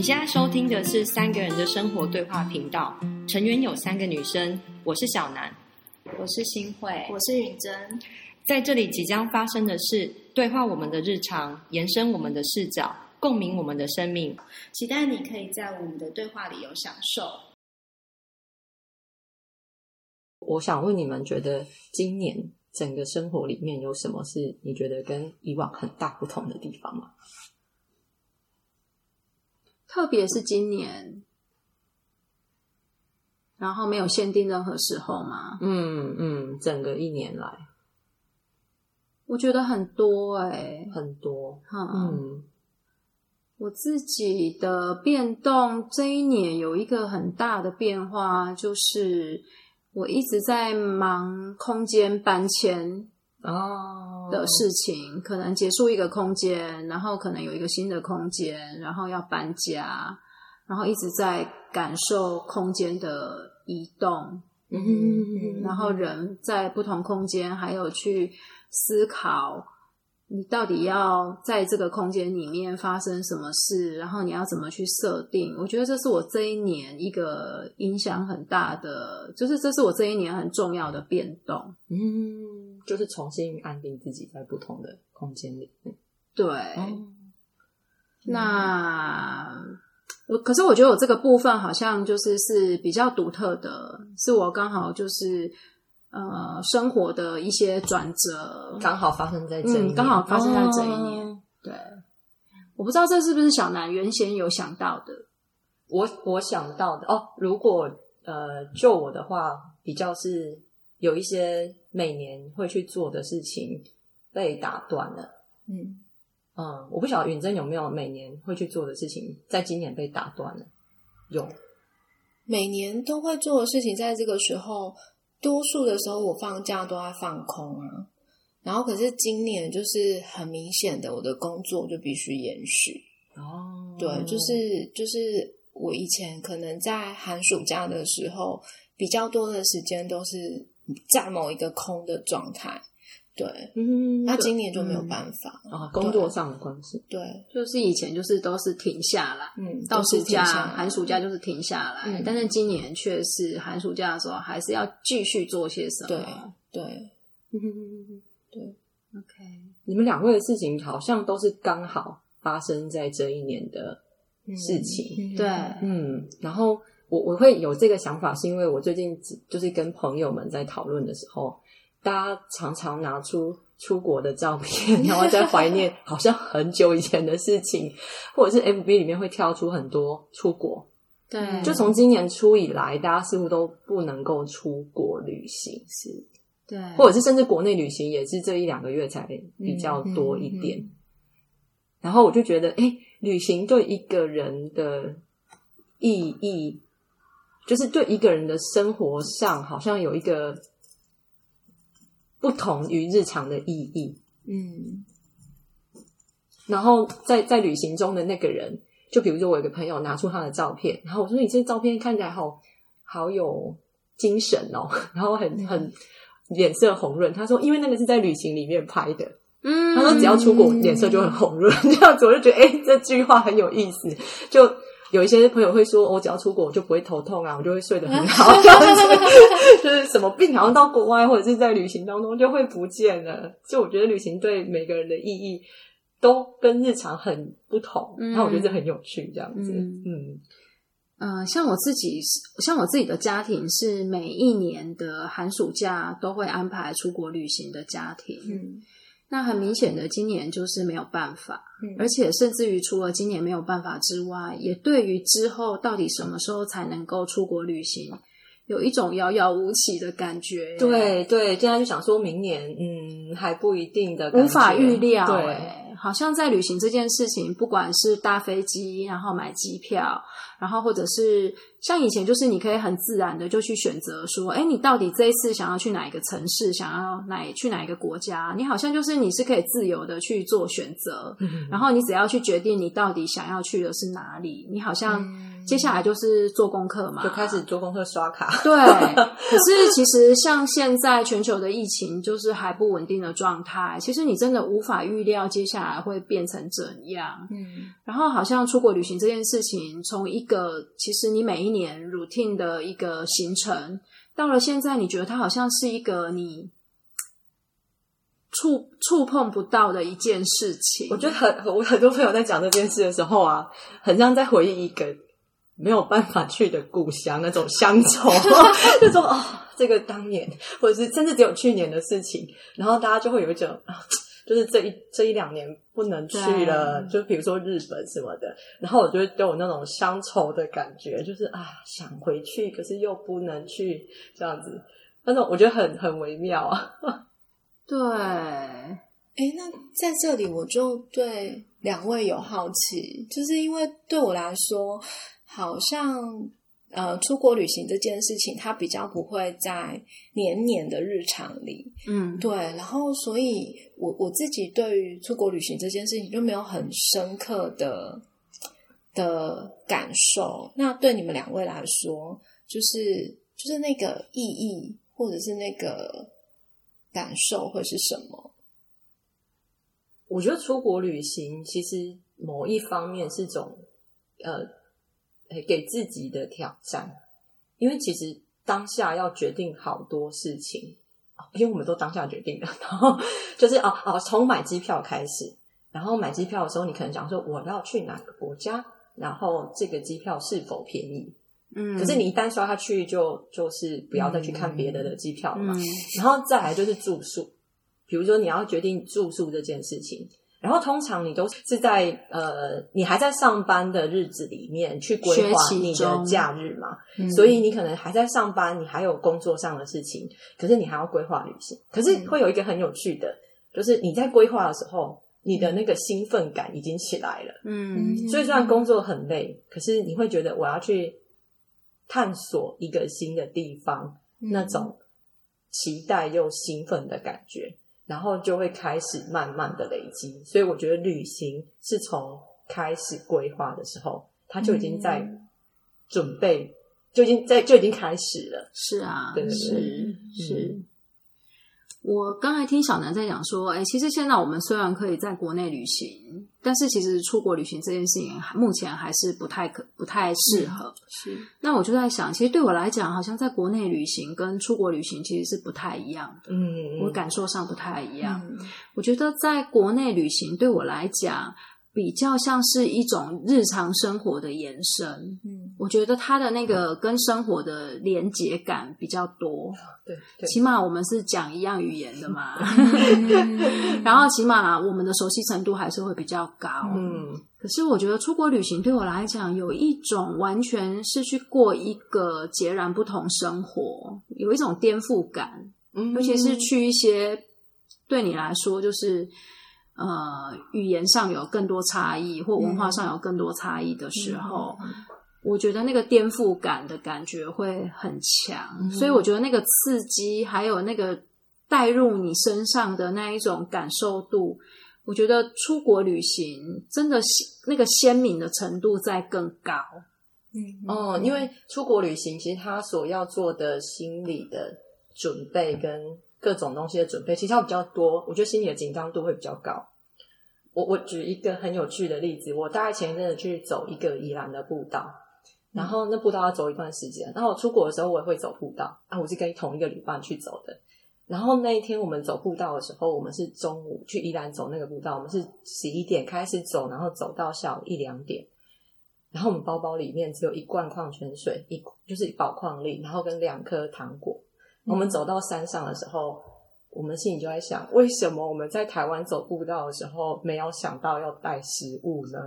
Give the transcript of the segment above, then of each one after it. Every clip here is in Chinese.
你现在收听的是三个人的生活对话频道，成员有三个女生，我是小南，我是新慧，我是允珍。在这里即将发生的事对话我们的日常，延伸我们的视角，共鸣我们的生命。期待你可以在我们的对话里有享受。我想问你们，觉得今年整个生活里面有什么是你觉得跟以往很大不同的地方吗？特别是今年，然后没有限定任何时候吗？嗯嗯，整个一年来，我觉得很多哎、很多。嗯，嗯我自己的变动这一年有一个很大的变化，就是我一直在忙空间搬迁哦。的事情，可能结束一个空间，然后可能有一个新的空间，然后要搬家，然后一直在感受空间的移动，嗯然后人在不同空间，还有去思考你到底要在这个空间里面发生什么事，然后你要怎么去设定。我觉得这是我这一年一个影响很大的，就是这是我这一年很重要的变动。嗯，就是重新安定自己在不同的空间里面。对，哦那我可是我觉得我这个部分好像就是是比较独特的，是我刚好就是呃生活的一些转折，刚好发生在这一年，嗯，刚好发生在这一年。哦对，我不知道这是不是小南原先有想到的。我我想到的哦，如果呃，就我的话，比较是有一些每年会去做的事情被打断了。嗯，嗯，我不晓得允珍有没有每年会去做的事情，在今年被打断了。有，每年都会做的事情，在这个时候，多数的时候我放假都在放空啊。然后，可是今年就是很明显的，我的工作就必须延续。哦对，就是就是我以前可能在寒暑假的时候，比较多的时间都是在某一个空的状态。对，嗯，那今年就没有办法。啊，工作上的关系，对，就是以前就是都是停下来，嗯，到暑假、寒暑假就是停下来，嗯。但是今年却是寒暑假的时候还是要继续做些什对么。对，对，OK，你们两位的事情好像都是刚好发生在这一年的事情。嗯对，嗯，然后我我会有这个想法，是因为我最近就是跟朋友们在讨论的时候，大家常常拿出出国的照片，然后在怀念好像很久以前的事情，或者是 FB 里面会跳出很多出国。对，就从今年初以来，大家似乎都不能够出国旅行，是，对，或者是甚至国内旅行也是这一两个月才比较多一点。嗯嗯然后我就觉得，哎，旅行对一个人的意义，就是对一个人的生活上，好像有一个不同于日常的意义。嗯然后在在旅行中的那个人，就比如说我有个朋友拿出他的照片，然后我说：“你这照片看起来好好有精神哦，然后很很脸色红润。”他说：“因为那个是在旅行里面拍的。”嗯他说只要出国脸色就很红润，这样子我就觉得哎、诶这句话很有意思。就有一些朋友会说，我、只要出国我就不会头痛啊，我就会睡得很好，就是什么病好像到国外或者是在旅行当中就会不见了。就我觉得旅行对每个人的意义都跟日常很不同，嗯然后我觉得这很有趣，这样子，嗯嗯呃，像我自己是，像我自己的家庭是每一年的寒暑假都会安排出国旅行的家庭。嗯那很明显的，今年就是没有办法，嗯而且甚至于除了今年没有办法之外，也对于之后到底什么时候才能够出国旅行，有一种遥遥无期的感觉。对对，现在就想说明年，嗯，还不一定的无法预料、对。欸，好像在旅行这件事情，不管是搭飞机，然后买机票，然后或者是像以前，就是你可以很自然的就去选择说，哎，你到底这一次想要去哪一个城市，想要哪去哪一个国家，你好像就是你是可以自由的去做选择，嗯然后你只要去决定你到底想要去的是哪里，你好像。嗯接下来就是做功课嘛，就开始做功课刷卡。对，可是其实像现在全球的疫情就是还不稳定的状态，其实你真的无法预料接下来会变成怎样。嗯然后好像出国旅行这件事情，从一个其实你每一年 routine 的一个行程，到了现在，你觉得它好像是一个你触触碰不到的一件事情。我觉得很我很多朋友在讲这件事的时候啊，很像在回忆一个没有办法去的故乡，那种乡愁，就说哦，这个当年，或者是甚至只有去年的事情，然后大家就会有一种啊。就是这一这一两年不能去了，就比如说日本什么的，然后我就都有那种乡愁的感觉，就是啊想回去，可是又不能去，这样子，那种我觉得很很微妙。啊。对，哎，那在这里我就对两位有好奇，就是因为对我来说，好像呃出国旅行这件事情，它比较不会在年年的日常里，嗯，对，然后所以我我自己对于出国旅行这件事情就没有很深刻的的感受。那对你们两位来说，就是就是那个意义或者是那个感受会是什么？我觉得出国旅行其实某一方面是种呃呃给自己的挑战，因为其实当下要决定好多事情，因为我们都当下决定的，然后就是哦哦，从买机票开始，然后买机票的时候，你可能讲说我要去哪个国家，然后这个机票是否便宜，嗯，可是你一旦刷下去就就是不要再去看别的的机票了嘛，嗯。然后再来就是住宿，比如说你要决定住宿这件事情，然后通常你都是在呃你还在上班的日子里面去规划你的假日嘛，嗯。所以你可能还在上班，你还有工作上的事情，可是你还要规划旅行，可是会有一个很有趣的，就是你在规划的时候，你的那个兴奋感已经起来了。嗯。所以虽然工作很累，可是你会觉得我要去探索一个新的地方，嗯。那种期待又兴奋的感觉，然后就会开始慢慢的累积。所以我觉得旅行是从开始规划的时候，他就已经在嗯准备，就已经在就已经开始了。是啊，对对对是是。嗯我刚才听小南在讲说，哎，其实现在我们虽然可以在国内旅行，但是其实出国旅行这件事情，目前还是不太可不太适合。是那我就在想，其实对我来讲，好像在国内旅行跟出国旅行其实是不太一样的，嗯，我感受上不太一样。嗯我觉得在国内旅行对我来讲，比较像是一种日常生活的延伸。嗯。我觉得它的那个跟生活的连结感比较多，对对，起码我们是讲一样语言的嘛，嗯。然后起码我们的熟悉程度还是会比较高。嗯。可是我觉得出国旅行对我来讲，有一种完全是去过一个截然不同生活，有一种颠覆感，嗯，尤其是去一些对你来说就是呃语言上有更多差异，或文化上有更多差异的时候，我觉得那个颠覆感的感觉会很强，嗯所以我觉得那个刺激还有那个带入你身上的那一种感受度。我觉得出国旅行真的是那个鲜明的程度在更高，嗯哦，因为出国旅行，其实他所要做的心理的准备跟各种东西的准备，其实要比较多。我觉得心理的紧张度会比较高。我我举一个很有趣的例子，我大概前一阵子去走一个宜兰的步道，然后那步道要走一段时间，然后我出国的时候我也会走步道啊，我是跟同一个旅伴去走的。然后那一天我们走步道的时候，我们是中午去宜兰走那个步道，我们是十一点开始走，然后走到下午一两点。然后我们包包里面只有一罐矿泉水，一就是宝矿力，然后跟两颗糖果。我们走到山上的时候，我们心里就在想，为什么我们在台湾走步道的时候没有想到要带食物呢？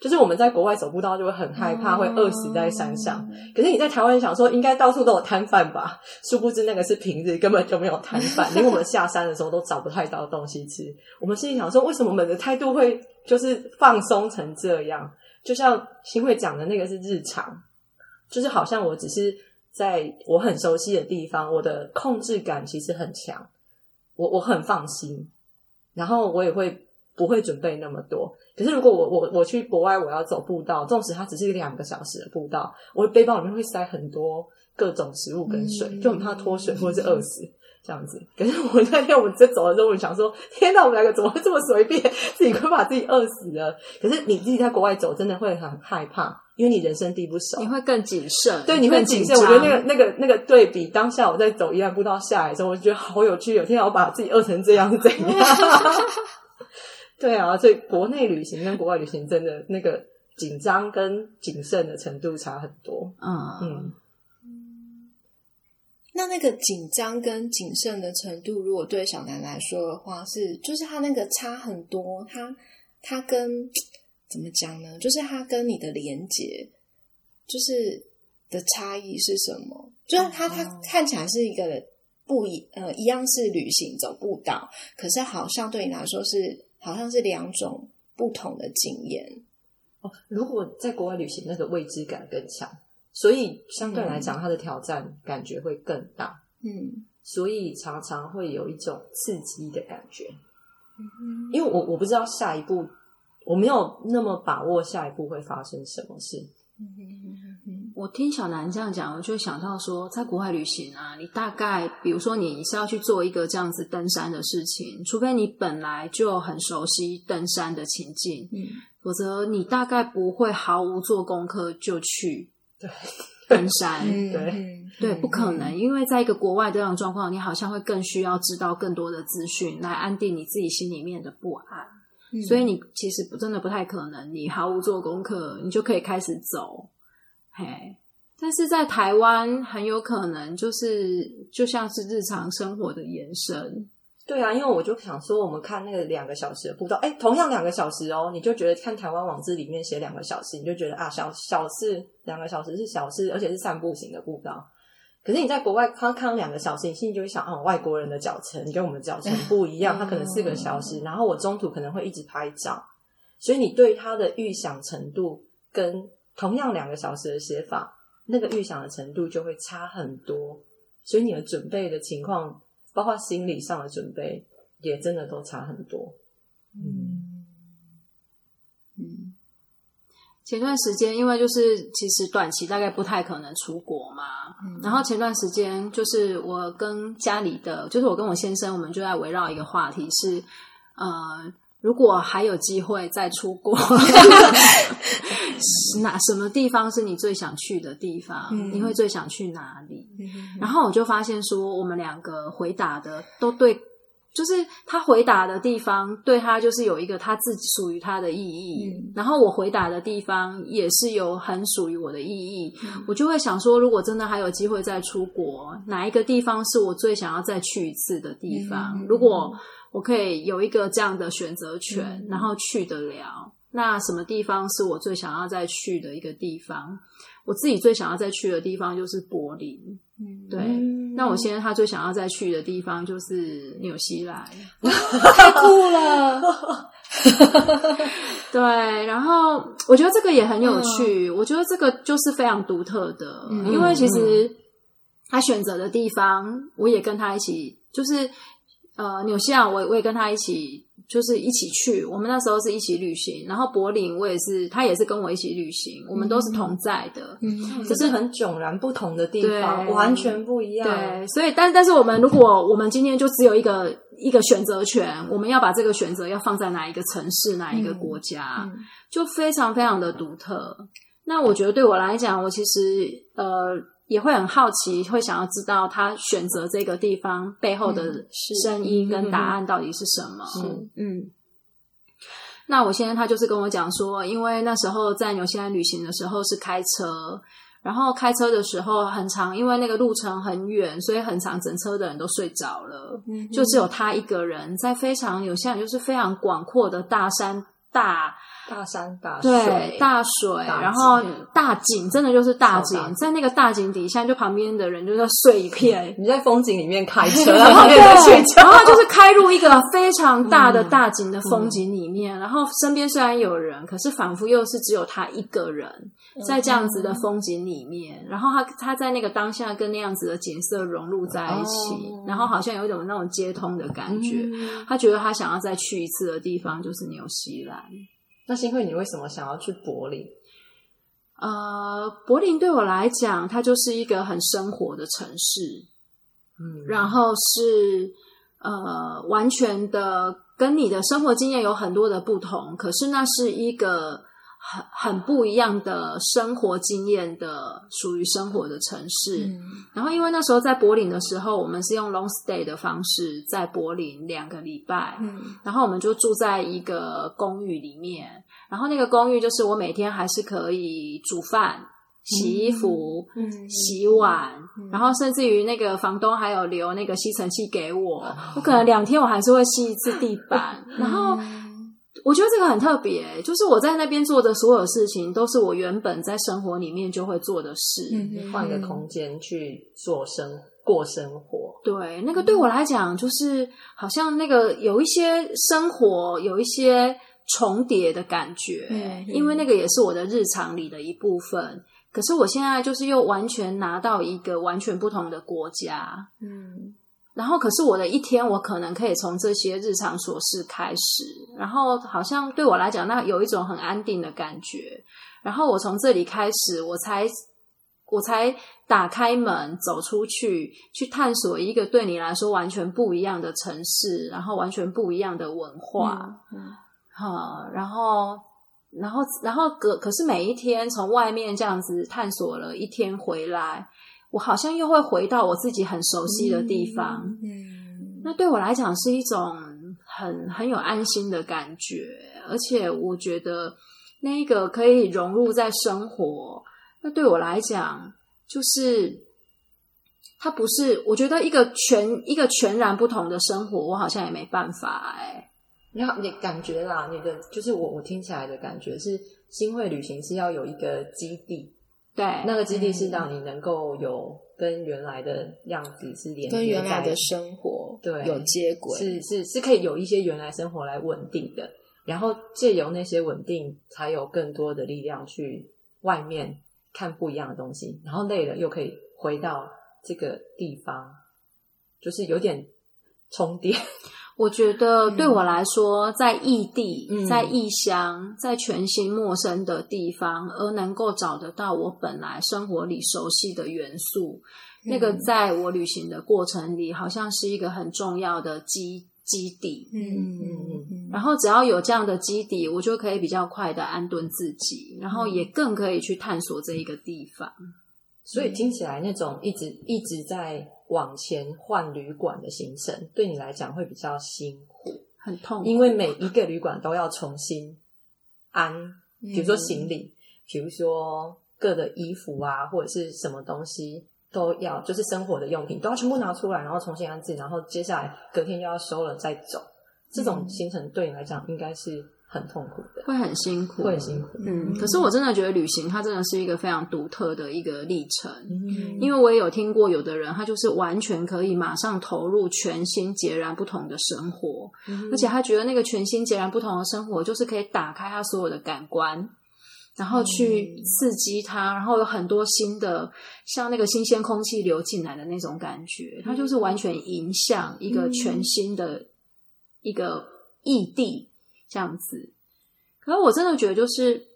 就是我们在国外走步道就会很害怕会饿死在山上，可是你在台湾想说应该到处都有摊贩吧，殊不知那个是平日根本就没有摊贩，连我们下山的时候都找不太到东西吃。我们心里想说，为什么我们的态度会就是放松成这样？就像新会讲的那个是日常，就是好像我只是在我很熟悉的地方，我的控制感其实很强，我我很放心，然后我也会不会准备那么多。可是如果我我我去国外，我要走步道，纵使它只是两个小时的步道，我的背包里面会塞很多各种食物跟水，就很怕脱水或者是饿死。这样子，可是我那天我们在走的时候，我想说：天哪，我们两个怎么会这么随便？自己快把自己饿死了。可是你自己在国外走，真的会很害怕，因为你人生地不熟，你会更谨慎。对，你会谨慎。我觉得那个、那个、那个对比，当下我在走一万步道下来的时候，我觉得好有趣。有天我把自己饿成这样是怎样？对啊，所以国内旅行跟国外旅行真的那个紧张跟谨慎的程度差很多。嗯嗯。那那个紧张跟谨慎的程度，如果对小南来说的话，是就是他那个差很多。他他跟怎么讲呢？就是它跟你的连接，就是的差异是什么？就是它它看起来是一个不一呃一样是旅行走步道，可是好像对你来说是好像是两种不同的经验。哦，如果在国外旅行，那个未知感更强。所以相对来讲，它的挑战感觉会更大。嗯，所以常常会有一种刺激的感觉。嗯，因为我我不知道下一步，我没有那么把握下一步会发生什么事。嗯，我听小南这样讲，我就想到说，在国外旅行啊，你大概比如说你是要去做一个这样子登山的事情，除非你本来就很熟悉登山的情境，嗯，否则你大概不会毫无做功课就去。对，登山，对对，不可能，因为在一个国外这样状况，你好像会更需要知道更多的资讯来安定你自己心里面的不安，所以你其实不真的不太可能，你毫无做功课，你就可以开始走，嘿。但是在台湾很有可能就是就像是日常生活的延伸。对啊，因为我就想说，我们看那个两个小时的步道，哎，同样两个小时哦，你就觉得看台湾网志里面写两个小时，你就觉得啊，小小事，两个小时是小事，而且是散步型的步道。可是你在国外看看两个小时，你心里就会想，哦，外国人的脚程跟我们脚程不一样，他可能四个小时，然后我中途可能会一直拍照，所以你对他的预想程度跟同样两个小时的写法，那个预想的程度就会差很多，所以你的准备的情况。包括心理上的准备，也真的都差很多。嗯嗯，前段时间因为就是其实短期大概不太可能出国嘛，然后前段时间就是我跟家里的，就是我跟我先生，我们就在围绕一个话题是，呃。如果还有机会再出国，哪什么地方是你最想去的地方？你会最想去哪里？然后我就发现说，我们两个回答的都对，就是他回答的地方对他就是有一个他自己属于他的意义，然后我回答的地方也是有很属于我的意义。我就会想说，如果真的还有机会再出国，哪一个地方是我最想要再去一次的地方？如果我可以有一个这样的选择权，然后去得了。那什么地方是我最想要再去的一个地方？我自己最想要再去的地方就是柏林。嗯，对。那我现在他最想要再去的地方就是纽西兰，太酷了。对，然后我觉得这个也很有趣。我觉得这个就是非常独特的，因为其实他选择的地方，我也跟他一起，就是。呃，纽西兰我我也跟他一起，就是一起去。我们那时候是一起旅行，然后柏林我也是，他也是跟我一起旅行，我们都是同在的，嗯，只是很迥然不同的地方，完全不一样。对，所以，但但是我们如果我们今天就只有一个一个选择权，我们要把这个选择要放在哪一个城市，哪一个国家，就非常非常的独特。那我觉得对我来讲，我其实呃。也会很好奇，会想要知道他选择这个地方背后的声音跟答案到底是什么。嗯，那我现在他就是跟我讲说，因为那时候在纽西兰旅行的时候是开车，然后开车的时候很长，因为那个路程很远，所以很长，整车的人都睡着了，就只有他一个人在非常纽西兰就是非常广阔的大山大。大山大水，对大水，然后大景，真的就是大景，在那个大景底下，就旁边的人就在碎一片。你在风景里面开车，然后在睡觉，然后就是开入一个非常大的大景的风景里面，然后身边虽然有人，可是仿佛又是只有他一个人在这样子的风景里面，然后他他在那个当下跟那样子的景色融入在一起，哦然后好像有一种那种接通的感觉。嗯他觉得他想要再去一次的地方就是纽西兰。那幸亏，你为什么想要去柏林？呃，柏林对我来讲，它就是一个很生活的城市，嗯。然后是呃完全的跟你的生活经验有很多的不同，可是那是一个很很不一样的生活经验的属于生活的城市。嗯。然后因为那时候在柏林的时候，我们是用 long stay 的方式在柏林两个礼拜，嗯。然后我们就住在一个公寓里面，然后那个公寓就是我每天还是可以煮饭、洗衣服、嗯。洗碗，然后甚至于那个房东还有留那个吸尘器给我，我可能两天我还是会吸一次地板，然后。我觉得这个很特别，就是我在那边做的所有事情，都是我原本在生活里面就会做的事。嗯换一个空间去做生过生活，对，那个对我来讲，就是好像那个有一些生活有一些重叠的感觉，嗯因为那个也是我的日常里的一部分。可是我现在就是又完全拿到一个完全不同的国家，嗯然后可是我的一天，我可能可以从这些日常琐事开始，然后好像对我来讲，那有一种很安定的感觉。然后我从这里开始，我才我才打开门走出去，去探索一个对你来说完全不一样的城市，然后完全不一样的文化。嗯哈、然后，然后，然后可可是每一天从外面这样子探索了一天回来，我好像又会回到我自己很熟悉的地方。嗯那对我来讲是一种很很有安心的感觉，而且我觉得那一个可以融入在生活。那对我来讲，就是它不是，我觉得一个全一个全然不同的生活，我好像也没办法哎、然后你感觉啦，你的就是我我听起来的感觉是，新会旅行是要有一个基地，对，那个基地是让你能够有跟原来的样子是连接跟原来的生活对有接轨，是是是可以有一些原来生活来稳定的，然后借由那些稳定，才有更多的力量去外面看不一样的东西，然后累了又可以回到这个地方，就是有点充电。我觉得对我来说，在异地、嗯在异乡、在全新陌生的地方，而能够找得到我本来生活里熟悉的元素，那个在我旅行的过程里，好像是一个很重要的基基底。嗯嗯嗯嗯然后只要有这样的基底，我就可以比较快的安顿自己，然后也更可以去探索这一个地方。所以听起来那种一直一直在往前换旅馆的行程，对你来讲会比较辛苦，很痛苦，因为每一个旅馆都要重新安，比如说嗯行李，比如说各的衣服啊，或者是什么东西都要，就是生活的用品都要全部拿出来，然后重新安置，然后接下来隔天又要收了再走。这种行程对你来讲应该是很痛苦的，会很辛苦，会很辛苦。嗯，可是我真的觉得旅行它真的是一个非常独特的一个历程。嗯。因为我也有听过有的人，他就是完全可以马上投入全新截然不同的生活，而且他觉得那个全新截然不同的生活，就是可以打开他所有的感官，然后去刺激他，然后有很多新的，像那个新鲜空气流进来的那种感觉，他就是完全影响一个全新的一个异地这样子。可是我真的觉得，就是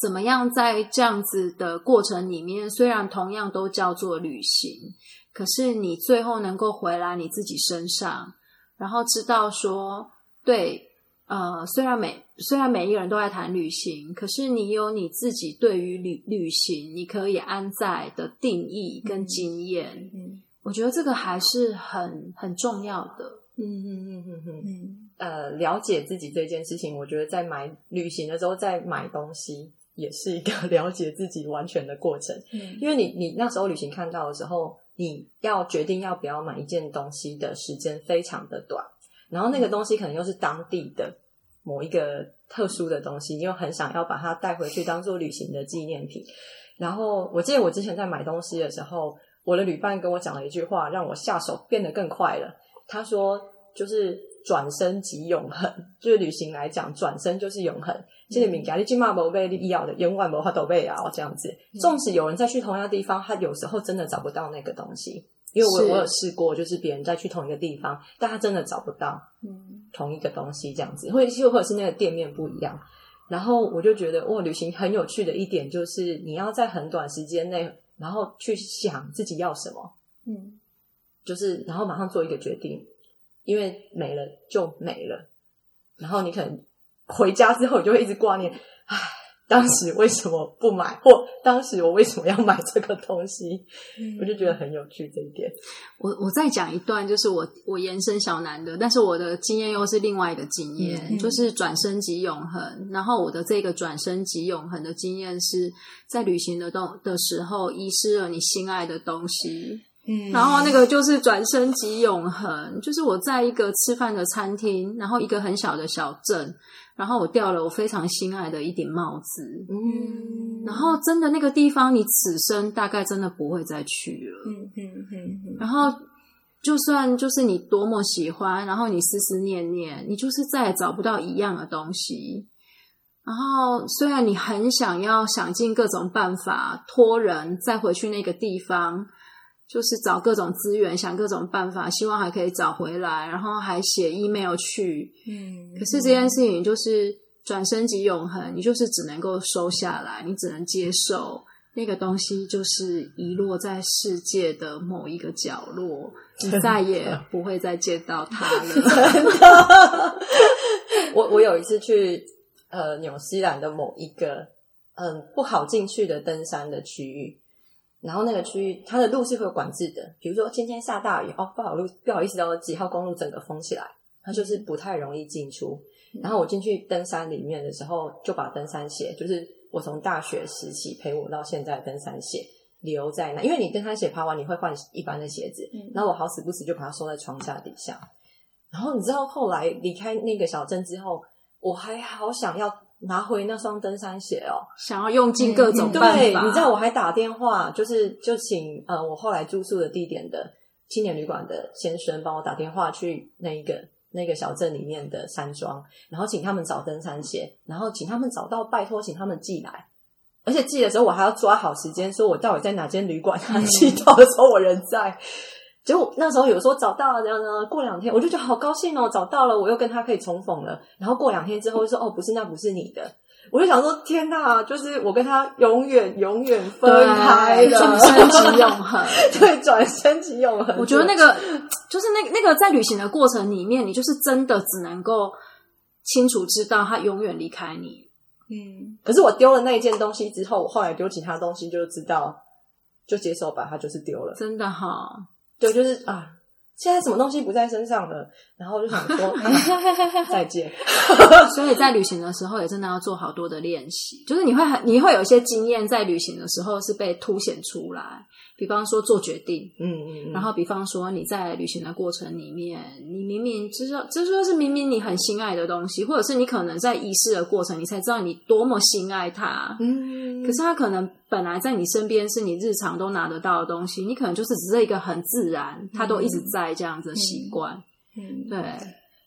怎么样在这样子的过程里面，虽然同样都叫做旅行，可是你最后能够回来你自己身上，然后知道说，对，呃，虽然每虽然每一个人都在谈旅行，可是你有你自己对于旅旅行你可以安在的定义跟经验，嗯我觉得这个还是很很重要的。嗯嗯嗯嗯嗯。嗯呃，了解自己这件事情，我觉得在买旅行的时候，在买东西也是一个 了解自己完全的过程。嗯因为你你那时候旅行看到的时候，你要决定要不要买一件东西的时间非常的短，然后那个东西可能又是当地的某一个特殊的东西，你又很想要把它带回去当做旅行的纪念品。然后我记得我之前在买东西的时候，我的旅伴跟我讲了一句话，让我下手变得更快了。他说：“就是转身即永恒，就是旅行来讲，转身就是永恒。这个物件你今嘛无被你要的，永远无法都被啊这样子。纵使有人再去同样的地方，他有时候真的找不到那个东西，因为我我有试过，就是别人再去同一个地方，但他真的找不到嗯同一个东西这样子，或者是或者是那个店面不一样。然后我就觉得，哇，旅行很有趣的一点就是，你要在很短时间内，然后去想自己要什么，嗯就是然后马上做一个决定，因为没了就没了。然后你可能回家之后，你就会一直挂念，唉，当时为什么不买，或当时我为什么要买这个东西？我就觉得很有趣这一点。我我再讲一段，就是我我延伸小南的，但是我的经验又是另外一个经验，嗯就是转身即永恒。然后我的这个转身即永恒的经验是在旅行的动的时候，遗失了你心爱的东西，嗯然后那个就是转身即永恒，就是我在一个吃饭的餐厅，然后一个很小的小镇，然后我掉了我非常心爱的一顶帽子，嗯，然后真的那个地方，你此生大概真的不会再去了。嗯嗯嗯嗯然后就算就是你多么喜欢，然后你思思念念，你就是再也找不到一样的东西。然后虽然你很想要想尽各种办法托人再回去那个地方，就是找各种资源，想各种办法，希望还可以找回来，然后还写 email 去。嗯，可是这件事情就是转身即永恒，你就是只能够收下来，你只能接受那个东西，就是遗落在世界的某一个角落，你再也不会再见到它了。我我有一次去呃纽西兰的某一个嗯不好进去的登山的区域，然后那个区域它的路是会有管制的，比如说今天下大雨哦，不好路不好意思哦，几号公路整个封起来，它就是不太容易进出。然后我进去登山里面的时候，就把登山鞋，就是我从大学时期陪我到现在的登山鞋留在那，因为你登山鞋爬完你会换一般的鞋子，然后我好死不死就把它收在床下底下。然后你知道后来离开那个小镇之后，我还好想要拿回那双登山鞋哦。想要用尽各种办法，对，你知道我还打电话，就是就请呃我后来住宿的地点的青年旅馆的先生帮我打电话去那一个那个小镇里面的山庄，然后请他们找登山鞋，然后请他们找到，拜托请他们寄来。而且寄的时候，我还要抓好时间，说我到底在哪间旅馆，他寄到的时候我人在。结果那时候有说找到了，这样呢，过两天我就觉得好高兴哦，找到了，我又跟他可以重逢了。然后过两天之后就说哦，不是，那不是你的。我就想说，天哪，就是我跟他永远永远分开对了，转身即永恒。对，转身即永恒。我觉得那个就是那那个在旅行的过程里面，你就是真的只能够清楚知道他永远离开你。嗯可是我丢了那一件东西之后，我后来丢其他东西就知道，就接受吧，他就是丢了。真的哈，对，就是啊，现在什么东西不在身上了，然后我就想说、啊再见。所以在旅行的时候也真的要做好多的练习，就是你会很你会有一些经验在旅行的时候是被凸显出来，比方说做决定，嗯嗯嗯，然后比方说你在旅行的过程里面，你明明知道，这就是明明你很心爱的东西，或者是你可能在仪式的过程，你才知道你多么心爱它。嗯，可是它可能本来在你身边是你日常都拿得到的东西，你可能就是只是一个很自然，它都一直在这样子的习惯。嗯，对，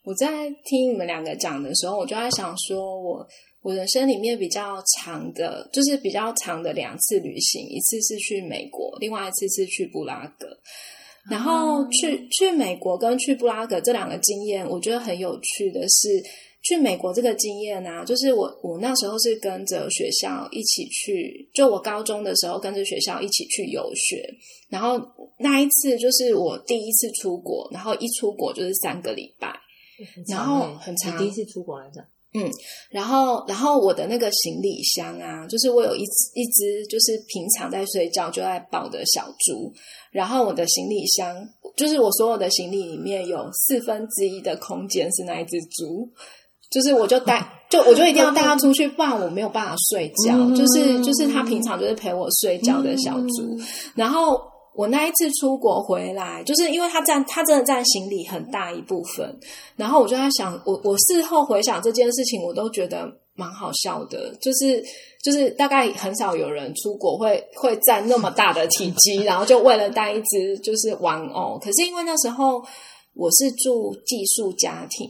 我在听你们两个讲的时候，我就在想说我。我人生里面比较长的，就是比较长的两次旅行，一次是去美国，另外一次是去布拉格。然后去去美国跟去布拉格这两个经验，我觉得很有趣的是，去美国这个经验啊，就是我我那时候是跟着学校一起去，就我高中的时候跟着学校一起去游学，然后那一次就是我第一次出国，然后一出国就是三个礼拜，然后很长第一次出国来讲，然后，然后我的那个行李箱啊，就是我有一只一只，就是平常在睡觉就在抱的小猪。然后我的行李箱，就是我所有的行李里面有四分之一的空间是那一只猪，就是我就带，就我就一定要带他出去，不然我没有办法睡觉。嗯就是就是他平常就是陪我睡觉的小猪。然后我那一次出国回来，就是因为他占他真的占行李很大一部分，然后我就在想，我我事后回想这件事情，我都觉得蛮好笑的，就是就是大概很少有人出国会会占那么大的体积，然后就为了带一只就是玩偶。可是因为那时候我是住寄宿家庭，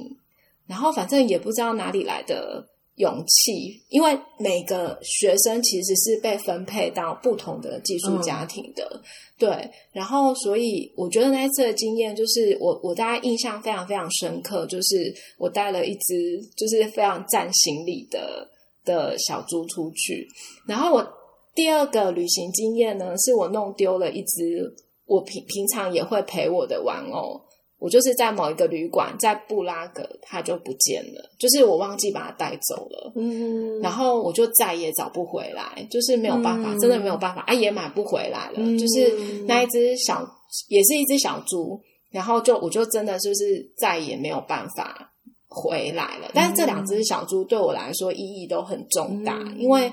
然后反正也不知道哪里来的勇气，因为每个学生其实是被分配到不同的寄宿家庭的，对。然后，所以我觉得那一次的经验就是我我大家印象非常非常深刻，就是我带了一只就是非常占行李的的小猪出去，然后我第二个旅行经验呢，是我弄丢了一只我平平常也会陪我的玩偶。我就是在某一个旅馆，在布拉格，它就不见了，就是我忘记把它带走了，嗯，然后我就再也找不回来，就是没有办法，嗯真的没有办法，啊，也买不回来了，嗯。就是那一只小，也是一只小猪，然后就我就真的就是再也没有办法回来了。但是这两只小猪对我来说意义都很重大，嗯。因为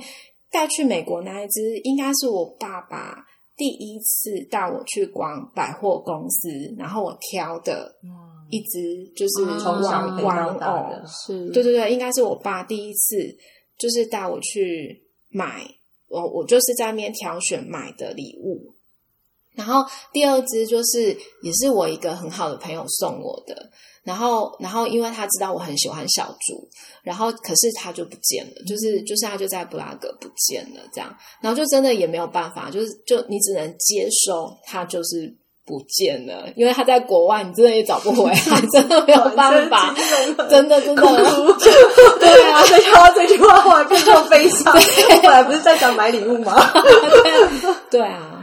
带去美国那一只应该是我爸爸。第一次带我去逛百货公司，然后我挑的一只就是啊从小玩玩偶是，对对对，应该是我爸第一次就是带我去买，我我就是在那边挑选买的礼物。然后第二只就是也是我一个很好的朋友送我的，然后然后因为他知道我很喜欢小猪，然后可是他就不见了，就是就是他就在布拉格不见了这样，然后就真的也没有办法，就是就你只能接受他就是不见了，因为他在国外，你真的也找不回来，真的没有 办法，真的真的，对啊，所以听到这句话后来变这么悲伤。本来不是在想买礼物吗？对啊，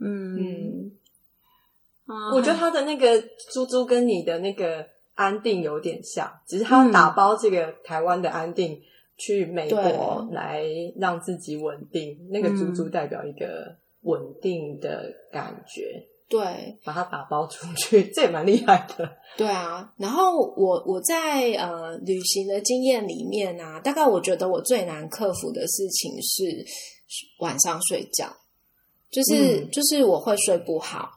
嗯我觉得他的那个猪猪跟你的那个安定有点像，只是他打包这个台湾的安定去美国来让自己稳定。那个猪猪代表一个稳定的感觉，对把它打包出去，这也蛮厉害的。对啊。然后我我在呃旅行的经验里面啊，大概我觉得我最难克服的事情是晚上睡觉，就是、嗯就是我会睡不好，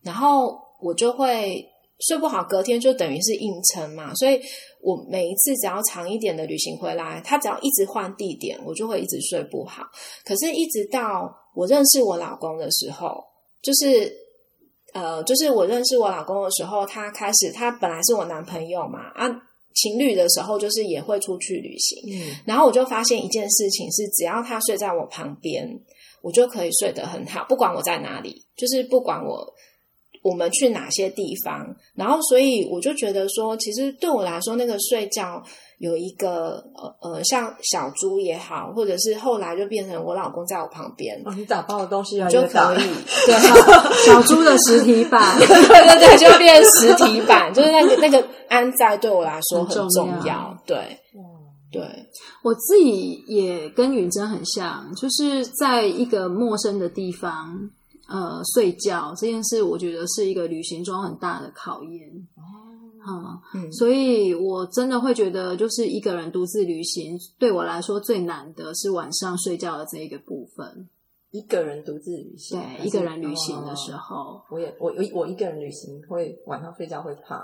然后我就会睡不好，隔天就等于是硬撑嘛，所以我每一次只要长一点的旅行回来，他只要一直换地点，我就会一直睡不好。可是，一直到我认识我老公的时候，就是呃，就是我认识我老公的时候，他开始他本来是我男朋友嘛，啊，情侣的时候就是也会出去旅行，嗯，然后我就发现一件事情是，只要他睡在我旁边，我就可以睡得很好，不管我在哪里，就是不管我我们去哪些地方。然后，所以我就觉得说，其实对我来说，那个睡觉有一个呃呃，像小猪也好，或者是后来就变成我老公在我旁边。哦，你打包的东西就可以，对。小猪的实体版，对对对，就变实体版，就是那个那个安在对我来说很很重重要。要，对对，我自己也跟允珍很像，就是在一个陌生的地方，呃，睡觉这件事，我觉得是一个旅行中很大的考验。哦，嗯所以我真的会觉得，就是一个人独自旅行，对我来说最难的是晚上睡觉的这一个部分。一个人独自旅行，对，一个人旅行的时哦候，我也我我我一个人旅行会晚上睡觉会怕，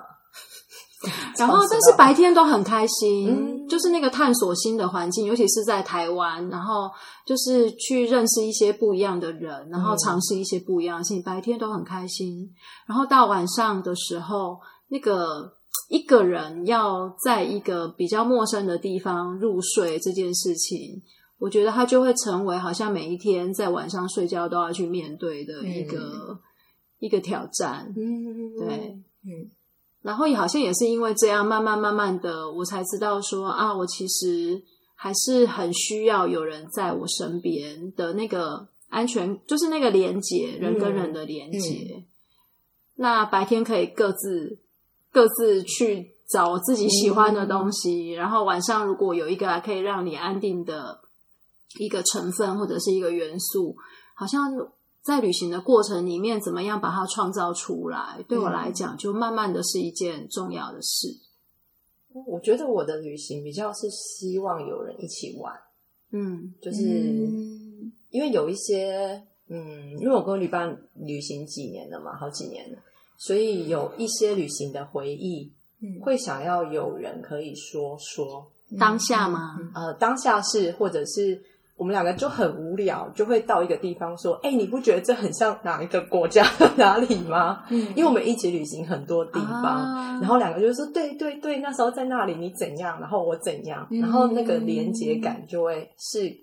然后但是白天都很开心，嗯就是那个探索新的环境，尤其是在台湾，然后就是去认识一些不一样的人，然后尝试一些不一样的事情，白天都很开心。然后到晚上的时候，那个一个人要在一个比较陌生的地方入睡这件事情。我觉得它就会成为好像每一天在晚上睡觉都要去面对的一个、一个挑战。嗯，对，嗯然后也好像也是因为这样，慢慢慢慢的，我才知道说啊，我其实还是很需要有人在我身边的那个安全，就是那个连接，人跟人的连接。那白天可以各自各自去找自己喜欢的东西，然后晚上如果有一个可以让你安定的一个成分或者是一个元素，好像在旅行的过程里面，怎么样把它创造出来，对我来讲，就慢慢的是一件重要的事。我觉得我的旅行比较是希望有人一起玩，嗯。就是、嗯。因为有一些，嗯，因为我跟我旅伴旅行几年了嘛，好几年了，所以有一些旅行的回忆，嗯。会想要有人可以说说，当下吗？呃，当下是或者是我们两个就很无聊，就会到一个地方说：“哎、你不觉得这很像哪一个国家的哪里吗？”嗯。因为我们一起旅行很多地方，啊。然后两个就说：“对对对，那时候在那里你怎样，然后我怎样，嗯。然后那个连接感就会是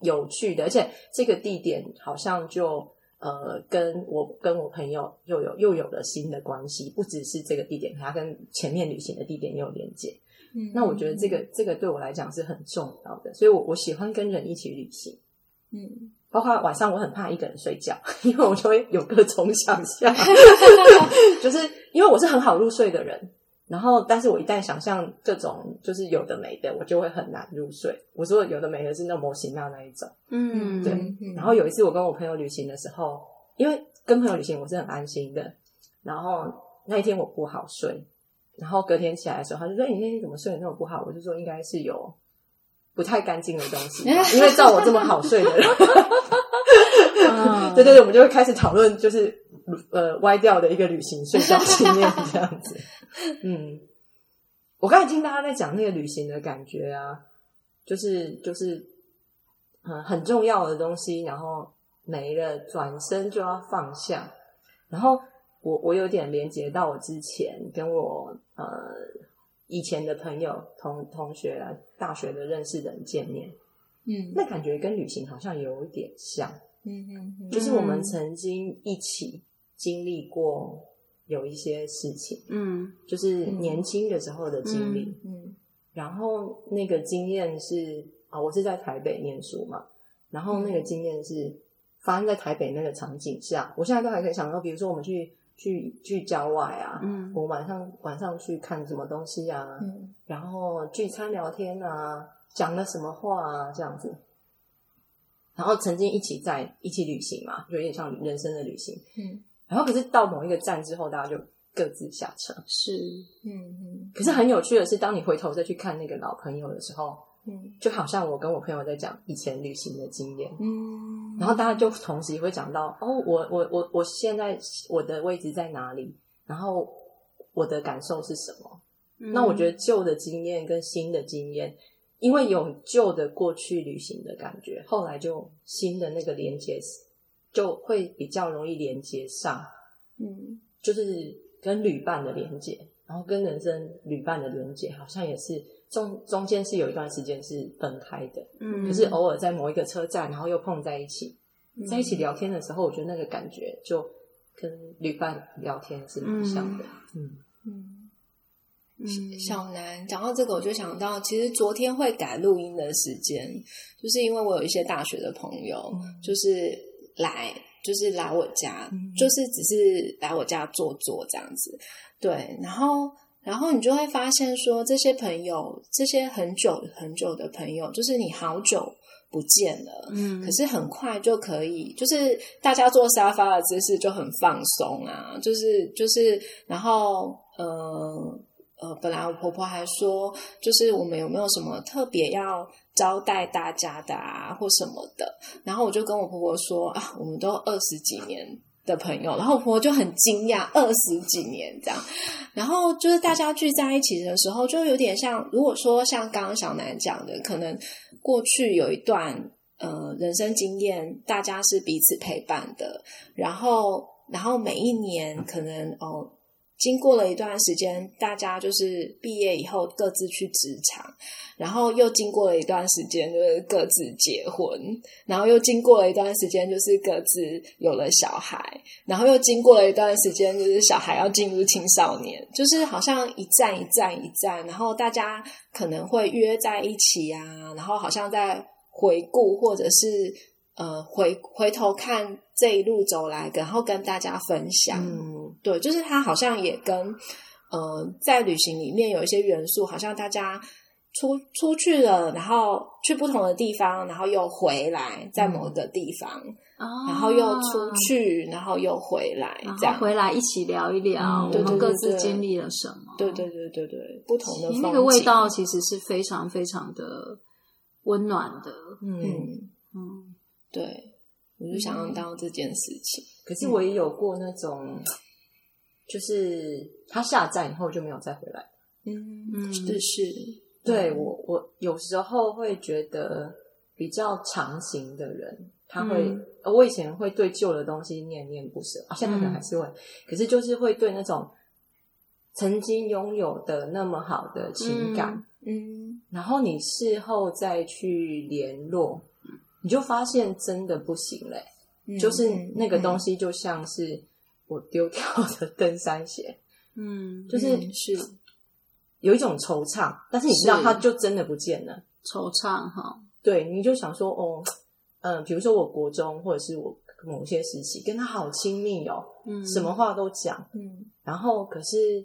有趣的，而且这个地点好像就呃跟我跟我朋友又有又有了新的关系，不只是这个地点，它跟前面旅行的地点也有连接。嗯那我觉得这个这个对我来讲是很重要的，所以我我喜欢跟人一起旅行。嗯包括晚上我很怕一个人睡觉，因为我就会有各种想象 就是因为我是很好入睡的人，然后但是我一旦想象这种就是有的没的，我就会很难入睡。我说有的没的是那模型那那一种。嗯，对嗯然后有一次我跟我朋友旅行的时候，因为跟朋友旅行我是很安心的，然后那一天我不好睡，然后隔天起来的时候，他就说：“哎、你那天怎么睡得那么不好？”我就说：“应该是有不太干净的东西，因为照我这么好睡的人。”嗯对对对，我们就会开始讨论，就是呃歪掉的一个旅行睡觉经验这样子。嗯，我刚才听大家在讲那个旅行的感觉啊，就是就是嗯很重要的东西，然后没了，转身就要放下。然后我我有点连接到我之前跟我呃以前的朋友同同学啊，大学的认识的人见面，嗯那感觉跟旅行好像有一点像。嗯嗯就是我们曾经一起经历过有一些事情，嗯就是年轻的时候的经历。嗯然后那个经验是啊、我是在台北念书嘛，然后那个经验是发生在台北那个场景下，我现在都还可以想到，比如说我们去去去郊外啊，嗯我晚上晚上去看什么东西啊，嗯然后聚餐聊天啊，讲了什么话啊，这样子。然后曾经一起在一起旅行嘛，就有点像人生的旅行。嗯然后可是到某一个站之后，大家就各自下车。是嗯嗯可是很有趣的是，当你回头再去看那个老朋友的时候，嗯就好像我跟我朋友在讲以前旅行的经验，嗯，然后大家就同时也会讲到哦，我我我我现在我的位置在哪里，然后我的感受是什么。那我觉得旧的经验跟新的经验，因为有旧的过去旅行的感觉，后来就新的那个连接就会比较容易连接上，嗯。就是跟旅伴的连接，然后跟人生旅伴的连接，好像也是中中间是有一段时间是分开的，嗯，可是偶尔在某一个车站，然后又碰在一起，嗯。在一起聊天的时候，我觉得那个感觉就跟旅伴聊天是蛮像的，嗯。嗯。嗯。小南讲到这个，我就想到，其实昨天会改录音的时间，就是因为我有一些大学的朋友，就是来，就是来我家，嗯就是只是来我家坐坐这样子，对，然后。然后你就会发现说，这些朋友，这些很久很久的朋友，就是你好久不见了，嗯可是很快就可以，就是大家坐沙发的姿势就很放松啊，就是就是，然后呃呃，本来我婆婆还说，就是我们有没有什么特别要招待大家的啊，或什么的，然后我就跟我婆婆说啊，我们都二十几年的朋友，然后我婆婆就很惊讶，二十几年这样，然后就是大家聚在一起的时候，就有点像，如果说像刚刚小南讲的，可能过去有一段呃人生经验，大家是彼此陪伴的，然后然后每一年可能哦。经过了一段时间，大家就是毕业以后各自去职场，然后又经过了一段时间，就是各自结婚，然后又经过了一段时间，就是各自有了小孩，然后又经过了一段时间，就是小孩要进入青少年，就是好像一站一站一站，然后大家可能会约在一起啊，然后好像在回顾或者是呃回回头看这一路走来，然后跟大家分享。嗯对，就是他好像也跟呃在旅行里面有一些元素，好像大家出出去了，然后去不同的地方，然后又回来，在某一个地方，哦然后又出去，然后又回来，然这样后回来一起聊一聊，嗯我们各自经历了什么？对对对对对，不同的那个味道其实是非常非常的温暖的。嗯。嗯，嗯，对，我就想要到这件事情，可是我也有过那种，就是他下站以后就没有再回来。嗯嗯是是，对我，我有时候会觉得，比比较长型的人，他会，我以前会对旧的东西念念不舍，啊，现在可能还是会，可是就是会对那种曾经拥有的那么好的情感，嗯。然后你事后再去联络，你就发现真的不行嘞、嗯就是那个东西，就像是我丢掉的 登山鞋，嗯，就是嗯是有一种惆怅，但是你知道它就真的不见了。惆怅哈，对，你就想说，哦，嗯、比如说我国中或者是我某些时期跟他好亲密哦，嗯，什么话都讲，嗯然后可是，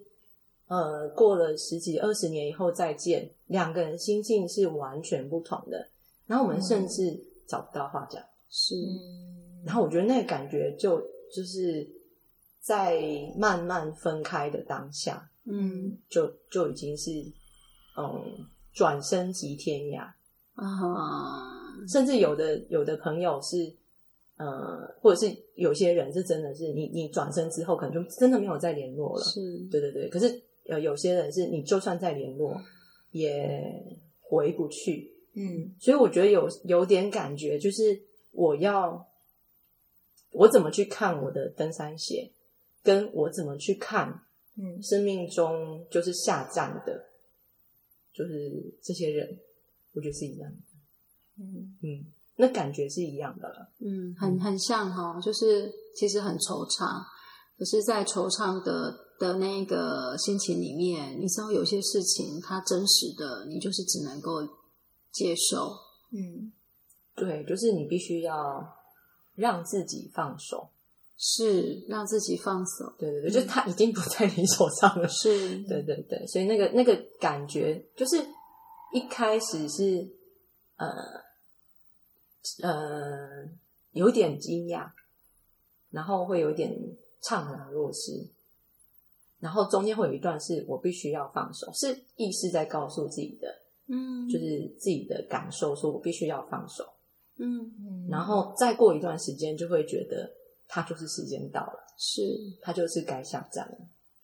呃，过了十几二十年以后再见，两个人心境是完全不同的，然后我们甚至找不到话讲，是，嗯，然后我觉得那个感觉就就是在慢慢分开的当下，嗯。就就已经是嗯转身即天涯，啊，甚至有的有的朋友是，呃，或者是有些人是真的是你你转身之后，可能就真的没有再联络了。是，对对对，可是呃，有些人是你就算再联络，也回不去。嗯所以我觉得有有点感觉，就是我要我怎么去看我的登山鞋，跟我怎么去看嗯生命中就是下站的，就是这些人，我觉得是一样的。嗯嗯，那感觉是一样的了。嗯，很很像哈，就是其实很惆怅，可是，在惆怅的的那个心情里面，你知道有些事情它真实的，你就是只能够接受。嗯对，就是你必须要让自己放手。是让自己放手，对对对，就是他已经不在你手上了。是对对对，所以那个那个感觉，就是一开始是呃呃有点惊讶，然后会有点怅然若失，然后中间会有一段是我必须要放手，是意识在告诉自己的，嗯，就是自己的感受，说我必须要放手，嗯。嗯，然后再过一段时间就会觉得他就是时间到了，是。他就是该下站了。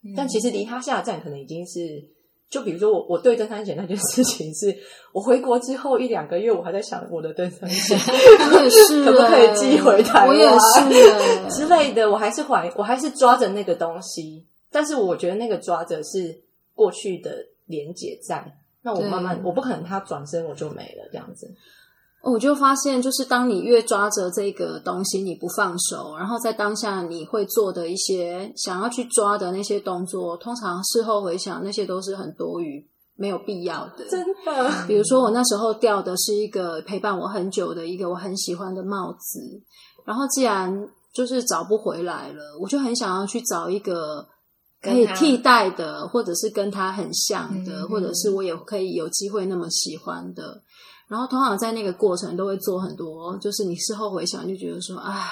嗯。但其实离他下站可能已经是，就比如说我我对登山鞋那件事情是，我回国之后一两个月，我还在想我的登山鞋 我也是、可不可以寄回台湾我也是、欸，之类的，我还是怀我还是抓着那个东西，但是我觉得那个抓着是过去的连结在，那我慢慢我不可能他转身我就没了这样子，我就发现，就是当你越抓着这个东西，你不放手，然后在当下你会做的一些想要去抓的那些动作，通常事后回想，那些都是很多余、没有必要的。真的，比如说，我那时候掉的是一个陪伴我很久的一个我很喜欢的帽子，然后既然就是找不回来了，我就很想要去找一个可以替代的，或者是跟他很像的，嗯或者是我也可以有机会那么喜欢的。然后通常在那个过程都会做很多，就是你事后回想就觉得说，唉，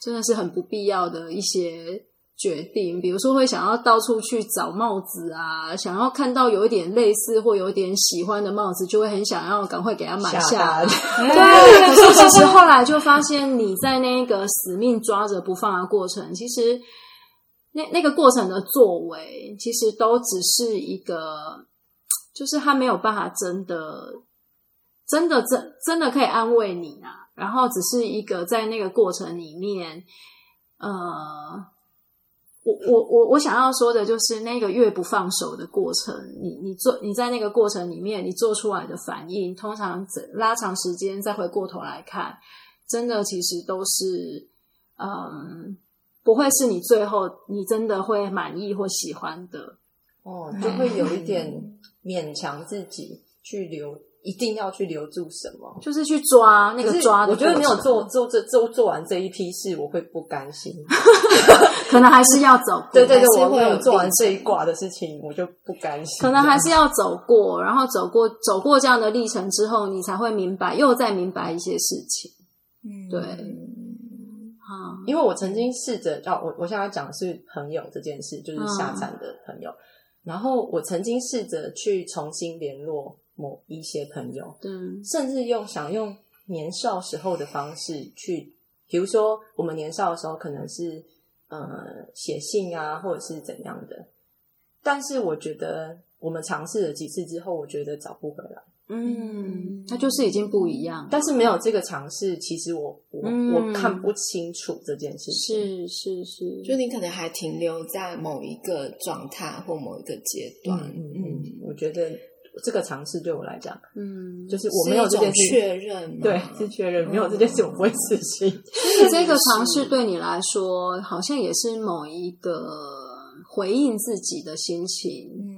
真的是很不必要的一些决定。比如说会想要到处去找帽子啊，想要看到有一点类似或有一点喜欢的帽子，就会很想要赶快给它买下来。对，可是其实后来就发现，你在那个死命抓着不放的过程，其实那那个过程的作为，其实都只是一个，就是他没有办法真的、真的、真真的可以安慰你啊。然后只是一个在那个过程里面，呃。我我我我想要说的就是，那个越不放手的过程，你你做你在那个过程里面，你做出来的反应，通常拉长时间再回过头来看，真的其实都是，嗯，不会是你最后你真的会满意或喜欢的。哦，就会有一点勉强自己去留，一定要去留住什么。就是去抓那个抓的我觉得没有做做这做做完这一批事，我会不甘心。可能还是要走过，对对对，我没有做完这一卦的事情，我就不甘心。可能还是要走过，然后走过走过这样的历程之后，你才会明白，又再明白一些事情。嗯对啊，因为我曾经试着，哦，我我现在讲的是朋友这件事，就是嗯下站的朋友。然后我曾经试着去重新联络某一些朋友，嗯甚至用想用年少时候的方式去，比如说我们年少的时候可能是呃写信啊，或者是怎样的。但是我觉得我们尝试了几次之后，我觉得找不回来。嗯，那就是已经不一样。但是没有这个尝试，其实我我、嗯我看不清楚这件事情。是是是，就你可能还停留在某一个状态或某一个阶段，嗯嗯嗯，我觉得这个尝试对我来讲，嗯，就是我没有这件事，对，是确认没有这件事，我不会死心。所以这个尝试对你来说，好像也是某一个回应自己的心情。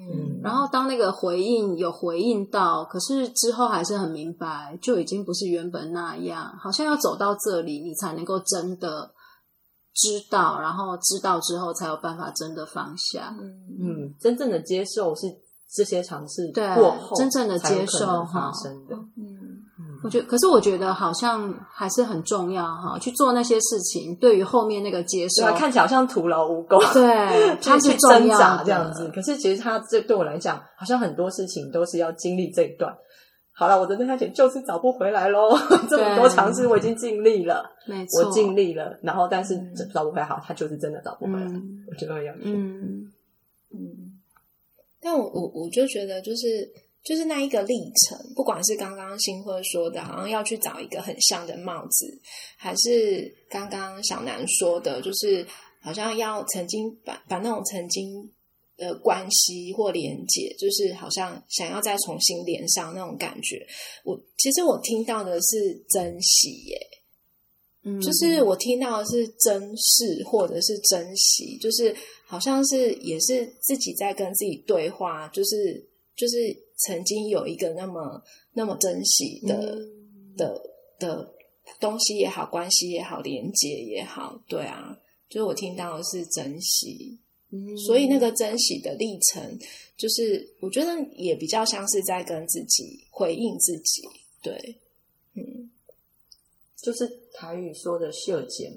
嗯，然后当那个回应有回应到，可是之后还是很明白，就已经不是原本那样，好像要走到这里，你才能够真的知道，然后知道之后才有办法真的放下。嗯嗯，真正的接受是这些尝试对过后真正的接受哈发生的。嗯我觉得，可是我觉得好像还是很重要哈，去做那些事情，对于后面那个接受对啊，，看起来好像徒劳无功，对，它是挣扎这样子。。可是其实他这对我来讲，好像很多事情都是要经历这一段。好了，我的那条钱就是找不回来喽。这么多尝试，我已经尽力了，没错，我尽力了。然后，但是找不回来，好，他就是真的找不回来。嗯我觉得要嗯嗯，但我我我就觉得就是。就是那一个历程，不管是刚刚新辉说的，好像要去找一个很像的帽子，还是刚刚小南说的，就是好像要曾经把把那种曾经的关系或连接，就是好像想要再重新连上那种感觉。我其实我听到的是珍惜耶，嗯，就是我听到的是珍视或者是珍惜，就是好像是也是自己在跟自己对话，就是就是曾经有一个那么那么珍惜的、嗯。的的东西也好，关系也好，连接也好，对啊，就是我听到的是珍惜，嗯。所以那个珍惜的历程，就是我觉得也比较像是在跟自己回应自己，对，嗯。就是台语说的秀剪，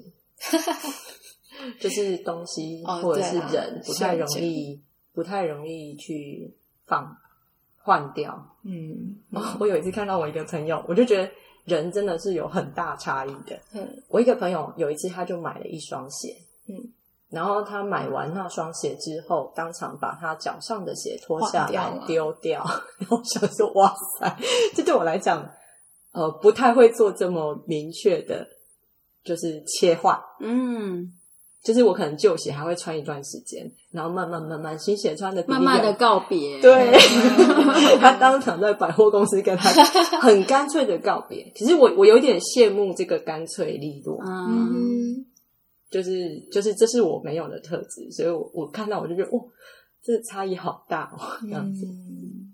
就是东西哦或者是人不太容秀易，不太容易去放换掉。嗯哦 我有一次看到我一个朋友，我就觉得人真的是有很大差异的。嗯我一个朋友有一次他就买了一双鞋，嗯，然后他买完那双鞋之后，当场把他脚上的鞋脱下来丢掉。然后我想说，哇塞，这对我来讲，呃，不太会做这么明确的，就是切换。嗯，就是我可能旧鞋还会穿一段时间，然后慢慢慢慢新鞋穿的慢慢的告别，对，他当场在百货公司跟他 很干脆的告别。其实我我有点羡慕这个干脆利落，嗯，嗯就是就是这是我没有的特质，所以我我看到我就觉得哇，这差异好大哦，这样子。嗯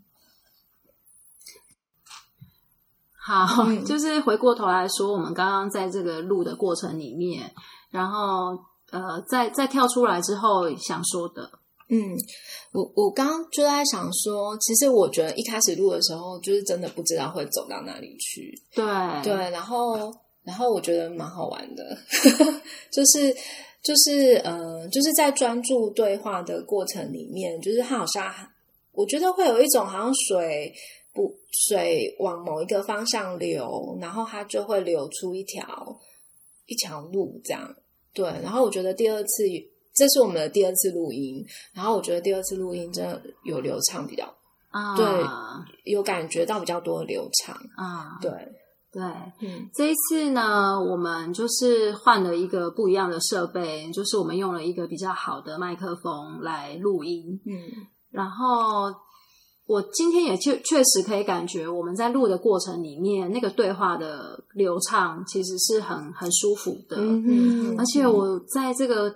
好，嗯就是回过头来说，我们刚刚在这个录的过程里面，然后呃，在在跳出来之后想说的，嗯，我我刚刚就在想说，其实我觉得一开始录的时候，就是真的不知道会走到哪里去，对对，然后然后我觉得蛮好玩的，就是就是呃，就是在专注对话的过程里面，就是它好像我觉得会有一种好像水不水往某一个方向流，然后它就会流出一条一条路这样。对，然后我觉得第二次这是我们的第二次录音，然后我觉得第二次录音真的有流畅比较啊，对有感觉到比较多的流畅，啊，对，对。嗯这一次呢，我们就是换了一个不一样的设备，就是我们用了一个比较好的麦克风来录音。嗯然后我今天也确确实可以感觉，我们在录的过程里面，那个对话的流畅其实是很很舒服的。嗯而且我在这个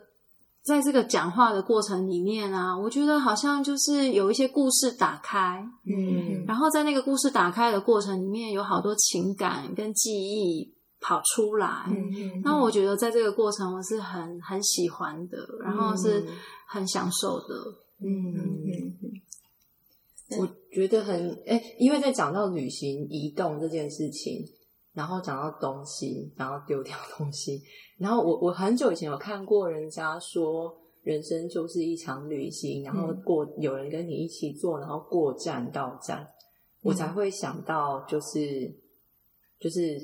在这个讲话的过程里面啊，我觉得好像就是有一些故事打开，嗯然后在那个故事打开的过程里面，有好多情感跟记忆跑出来。嗯那我觉得在这个过程我是很很喜欢的，然后是很享受的。嗯嗯我觉得很哎、因为在讲到旅行移动这件事情，然后讲到东西，然后丢掉东西，然后我我很久以前有看过人家说，人生就是一场旅行，然后过有人跟你一起做，然后过站到站，我才会想到就是就是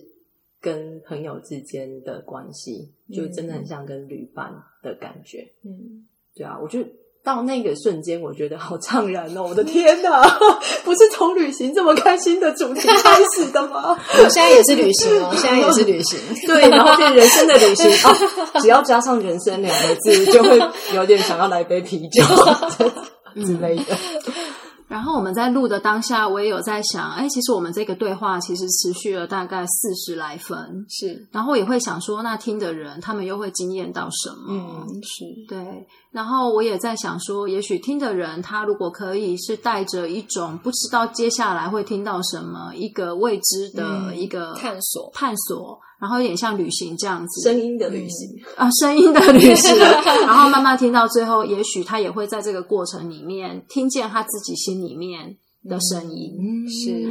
跟朋友之间的关系，就真的很像跟旅伴的感觉。嗯。对啊，我觉得到那个瞬间，我觉得好怅然哦！我的天哪，不是从旅行这么开心的主题开始的吗？我现在也是旅行哦，现在也是旅行。对，然后就人生的旅行啊，只要加上“人生”两个字，就会有点想要来杯啤酒 之类的。然后我们在录的当下，我也有在想，哎，其实我们这个对话其实持续了大概四十来分，是，然后也会想说，那听的人他们又会惊艳到什么？嗯，是对。然后我也在想说，也许听的人他如果可以是带着一种不知道接下来会听到什么，一个未知的一个探索探索，然后有点像旅行这样子，声音的旅行啊，声音的旅行，然后慢慢听到最后，也许他也会在这个过程里面听见他自己心里面的声音。是。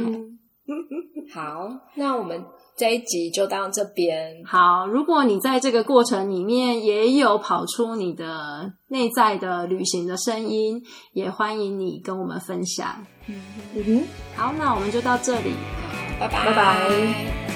好，那我们。这一集就到这边。好，如果你在这个过程里面也有跑出你的内在的旅行的声音，也欢迎你跟我们分享。嗯哼，好，那我们就到这里，拜拜，拜拜。